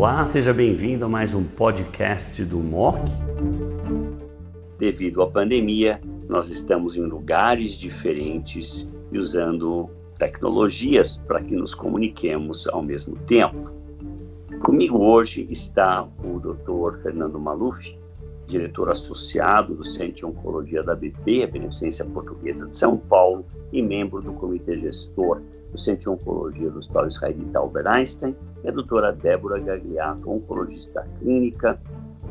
Olá, seja bem-vindo a mais um podcast do MOC. Devido à pandemia, nós estamos em lugares diferentes e usando tecnologias para que nos comuniquemos ao mesmo tempo. Comigo hoje está o Dr. Fernando Maluf, diretor associado do Centro de Oncologia da BP, a Beneficência Portuguesa de São Paulo, e membro do Comitê Gestor do Centro de Oncologia do Hospital Israelita Albert Einstein, e a doutora Débora Gagliato, oncologista clínica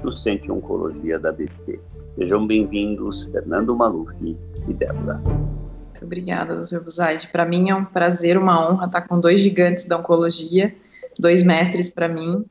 do Centro de Oncologia da BP. Sejam bem-vindos, Fernando Maluf e Débora. Muito obrigada, doutor Buzaide. Para mim é um prazer, uma honra estar com dois gigantes da oncologia, dois mestres para mim,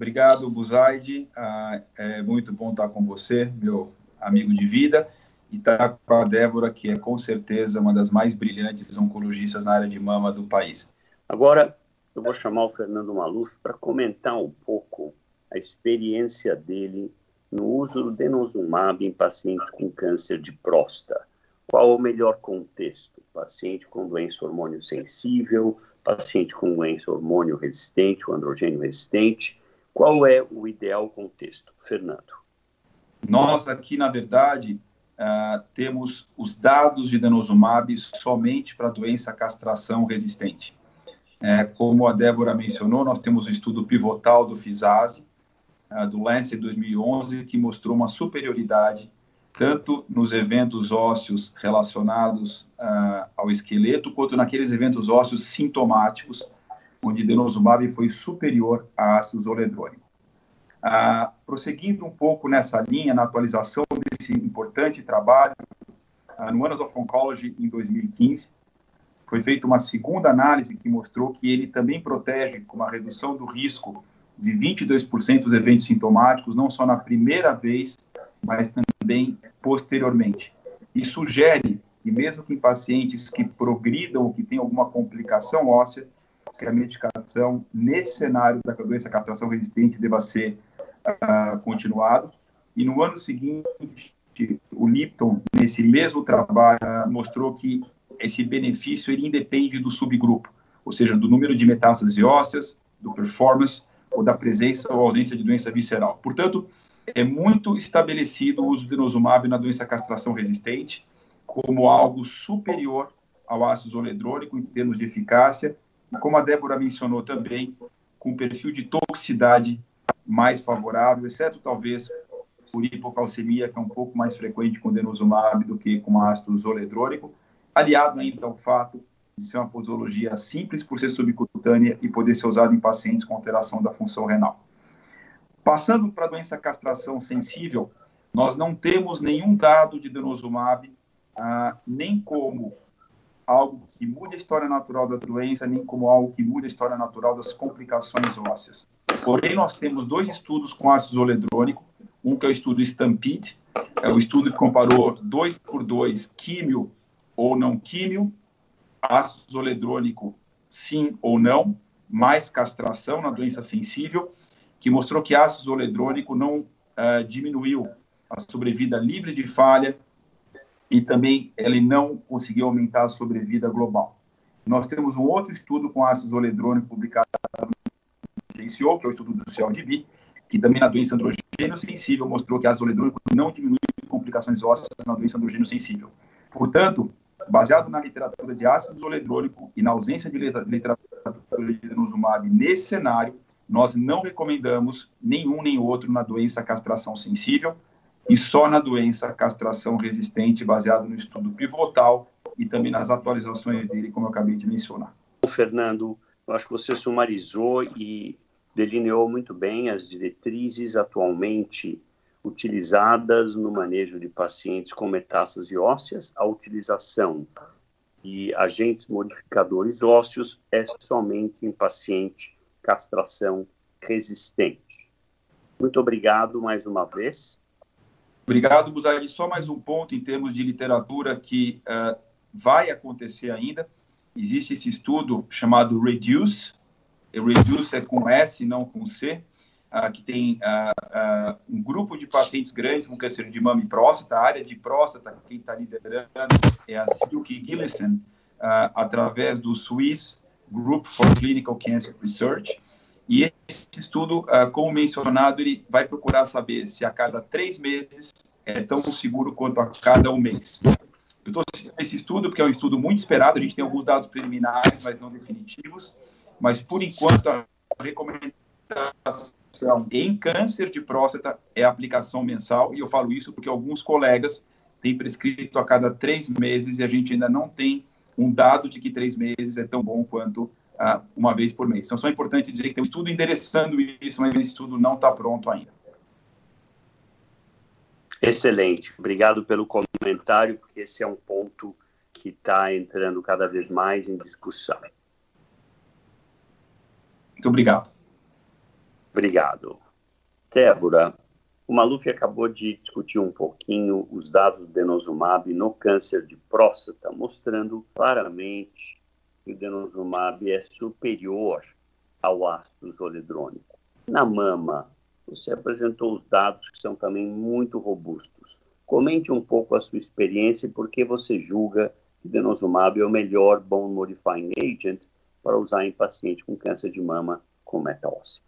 Obrigado, Buzaide. Ah, é muito bom estar com você, meu amigo de vida, e estar com a Débora, que é com certeza uma das mais brilhantes oncologistas na área de mama do país. Agora, eu vou chamar o Fernando Maluf para comentar um pouco a experiência dele no uso do denosumab em pacientes com câncer de próstata. Qual o melhor contexto? Paciente com doença hormônio sensível, paciente com doença hormônio resistente, o androgênio resistente, qual é o ideal contexto, Fernando? Nós aqui, na verdade, uh, temos os dados de denosumab somente para doença castração resistente. É, como a Débora mencionou, nós temos um estudo pivotal do FISASE, uh, do Lancet 2011, que mostrou uma superioridade tanto nos eventos ósseos relacionados uh, ao esqueleto, quanto naqueles eventos ósseos sintomáticos, onde denosumab foi superior a ácido zoledrônico. Ah, prosseguindo um pouco nessa linha, na atualização desse importante trabalho, ah, no Annals of Oncology, em 2015, foi feita uma segunda análise que mostrou que ele também protege com uma redução do risco de 22% dos eventos sintomáticos, não só na primeira vez, mas também posteriormente. E sugere que mesmo que em pacientes que progridam ou que têm alguma complicação óssea, que a medicação, nesse cenário da doença castração resistente, deva ser uh, continuado. E no ano seguinte, o Lipton, nesse mesmo trabalho, mostrou que esse benefício ele independe do subgrupo, ou seja, do número de metástases ósseas, do performance ou da presença ou ausência de doença visceral. Portanto, é muito estabelecido o uso de denosumab na doença castração resistente como algo superior ao ácido zoledrônico em termos de eficácia como a Débora mencionou também, com perfil de toxicidade mais favorável, exceto talvez por hipocalcemia, que é um pouco mais frequente com denosumab do que com ácido zoledrônico, aliado ainda ao fato de ser uma posologia simples por ser subcutânea e poder ser usada em pacientes com alteração da função renal. Passando para a doença castração sensível, nós não temos nenhum dado de denosumab, ah, nem como algo que mude a história natural da doença, nem como algo que mude a história natural das complicações ósseas. Porém, nós temos dois estudos com ácido zoledrônico, um que é o estudo Stampede, é o estudo que comparou dois por dois químio ou não químio, ácido zoledrônico sim ou não, mais castração na doença sensível, que mostrou que ácido zoledrônico não uh, diminuiu a sobrevida livre de falha e também ele não conseguiu aumentar a sobrevida global. Nós temos um outro estudo com ácido zoledrônico publicado no JCO, que é o estudo do CELDB, que também na doença androgênio sensível mostrou que ácido zoledrônico não diminui complicações ósseas na doença androgênio sensível. Portanto, baseado na literatura de ácido zoledrônico e na ausência de literatura de denosumab nesse cenário, nós não recomendamos nenhum nem outro na doença castração sensível, e só na doença castração resistente, baseado no estudo pivotal e também nas atualizações dele, como eu acabei de mencionar. Fernando, eu acho que você sumarizou e delineou muito bem as diretrizes atualmente utilizadas no manejo de pacientes com metástase ósseas. A utilização de agentes modificadores ósseos é somente em paciente castração resistente. Muito obrigado mais uma vez. Obrigado, Buzaide. Só mais um ponto em termos de literatura que uh, vai acontecer ainda. Existe esse estudo chamado REDUCE, REDUCE é com S, não com C, uh, que tem uh, um grupo de pacientes grandes com câncer de mama e próstata. A área de próstata, quem está liderando é a Silke Gillison, através do Swiss Group for Clinical Cancer Research. E esse estudo, uh, como mencionado, ele vai procurar saber se a cada três meses é tão seguro quanto a cada um mês. Eu estou citando esse estudo porque é um estudo muito esperado, a gente tem alguns dados preliminares, mas não definitivos, mas por enquanto a recomendação em câncer de próstata é aplicação mensal, e eu falo isso porque alguns colegas têm prescrito a cada três meses e a gente ainda não tem um dado de que três meses é tão bom quanto uh, uma vez por mês. Então, só é importante dizer que tem um estudo endereçando isso, mas esse estudo não está pronto ainda. Excelente, obrigado pelo comentário, porque esse é um ponto que está entrando cada vez mais em discussão. Muito obrigado. Obrigado. Débora, o Maluf acabou de discutir um pouquinho os dados do denosumab no câncer de próstata, mostrando claramente o denosumab é superior ao ácido zoledrônico. Na mama, você apresentou os dados que são também muito robustos. Comente um pouco a sua experiência e por que você julga que denosumab é o melhor bone modifying agent para usar em paciente com câncer de mama com meta-óssea.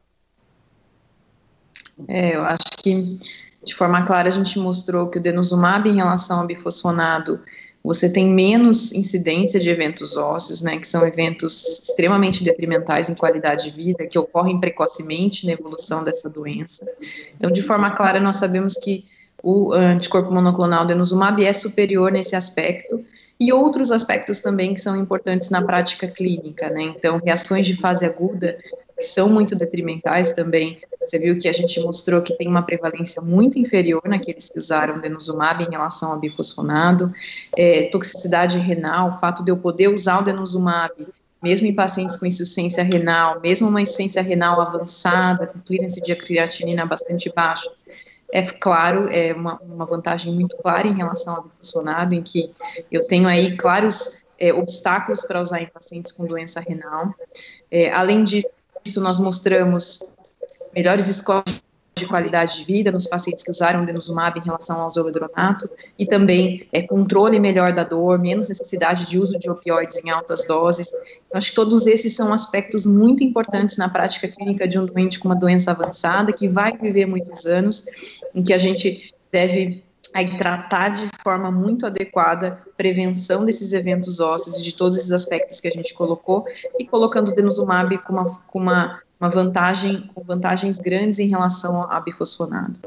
É, eu acho que, de forma clara, a gente mostrou que o denosumab em relação ao bifosfonado você tem menos incidência de eventos ósseos, né, que são eventos extremamente detrimentais em qualidade de vida, que ocorrem precocemente na evolução dessa doença. Então, de forma clara, nós sabemos que o anticorpo monoclonal denosumab é superior nesse aspecto, e outros aspectos também que são importantes na prática clínica, né? Então, reações de fase aguda são muito detrimentais também. Você viu que a gente mostrou que tem uma prevalência muito inferior naqueles que usaram denosumab em relação ao bifosfonado. É, toxicidade renal, o fato de eu poder usar o denosumab mesmo em pacientes com insuficiência renal, mesmo uma insuficiência renal avançada, com clearance de creatinina bastante baixa, é claro, é uma, uma vantagem muito clara em relação ao bifosfonado, em que eu tenho aí claros é, obstáculos para usar em pacientes com doença renal. É, além disso, nós mostramos melhores scores de qualidade de vida nos pacientes que usaram denosumab em relação ao zoledronato e também é, controle melhor da dor, menos necessidade de uso de opioides em altas doses. Acho que todos esses são aspectos muito importantes na prática clínica de um doente com uma doença avançada que vai viver muitos anos, em que a gente deve aí tratar de forma muito adequada prevenção desses eventos ósseos e de todos esses aspectos que a gente colocou e colocando o denosumab com uma, com uma uma vantagem, com vantagens grandes em relação a bifosfonado.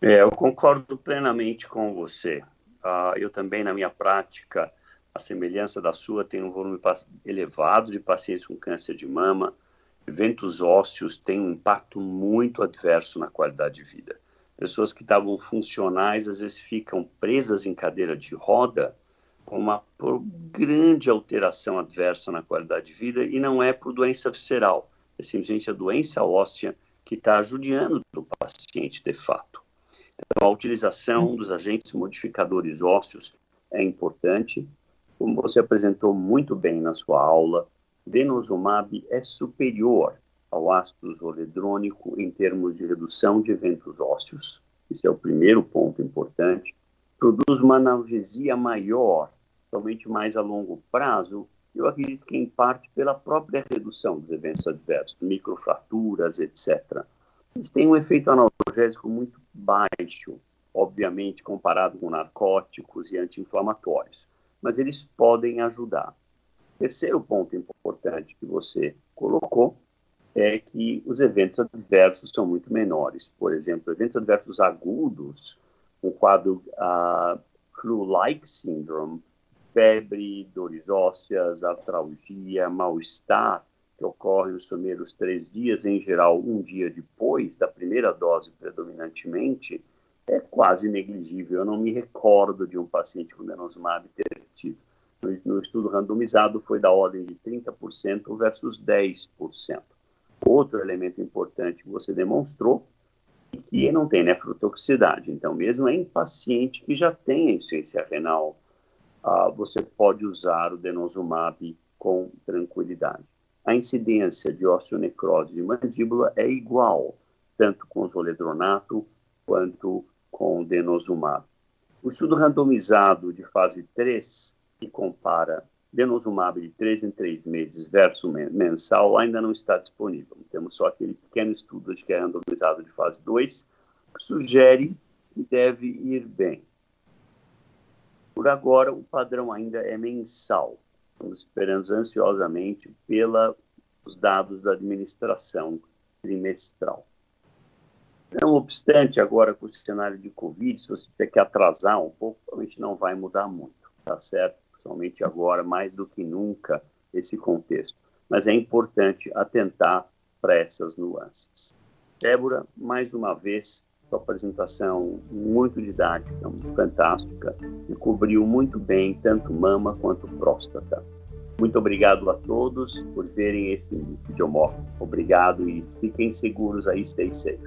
É, eu concordo plenamente com você. Uh, eu também, na minha prática, a semelhança da sua, tenho um volume elevado de pacientes com câncer de mama. Eventos ósseos têm um impacto muito adverso na qualidade de vida. Pessoas que estavam funcionais, às vezes ficam presas em cadeira de roda com uma grande alteração adversa na qualidade de vida e não é por doença visceral, é simplesmente a doença óssea que está judiando do paciente de fato. Então, a utilização dos agentes modificadores ósseos é importante. Como você apresentou muito bem na sua aula, denosumab é superior ao ácido zoledrônico em termos de redução de eventos ósseos. Esse é o primeiro ponto importante. Produz uma analgesia maior somente mais a longo prazo, eu acredito que em parte pela própria redução dos eventos adversos, microfraturas, etc. Eles têm um efeito analgésico muito baixo, obviamente comparado com narcóticos e anti-inflamatórios, mas eles podem ajudar. Terceiro ponto importante que você colocou é que os eventos adversos são muito menores. Por exemplo, eventos adversos agudos, um quadro uh, flu-like syndrome, febre, dores ósseas, artralgia, mal-estar, que ocorre nos primeiros três dias, em geral um dia depois da primeira dose predominantemente, é quase negligível. Eu não me recordo de um paciente com denosumab ter tido. No, no estudo randomizado foi da ordem de 30% versus 10%. Outro elemento importante que você demonstrou que não tem nefrotoxicidade. Então, mesmo em paciente que já tem insuficiência renal ah, você pode usar o denosumab com tranquilidade. A incidência de osteonecrose de mandíbula é igual, tanto com zoledronato quanto com denosumab. O estudo randomizado de fase 3, que compara denosumab de 3 em 3 meses versus mensal ainda não está disponível. Temos só aquele pequeno estudo que é randomizado de fase 2, que sugere que deve ir bem. Por agora, o padrão ainda é mensal. Estamos esperando ansiosamente pelos dados da administração trimestral. Não obstante, agora com o cenário de Covid, se você quer atrasar um pouco, provavelmente não vai mudar muito, tá certo? Principalmente agora, mais do que nunca, esse contexto. Mas é importante atentar para essas nuances. Débora, mais uma vez, sua apresentação muito didática, fantástica, e cobriu muito bem tanto mama quanto próstata. Muito obrigado a todos por verem esse vídeo. Obrigado e fiquem seguros aí, stay safe.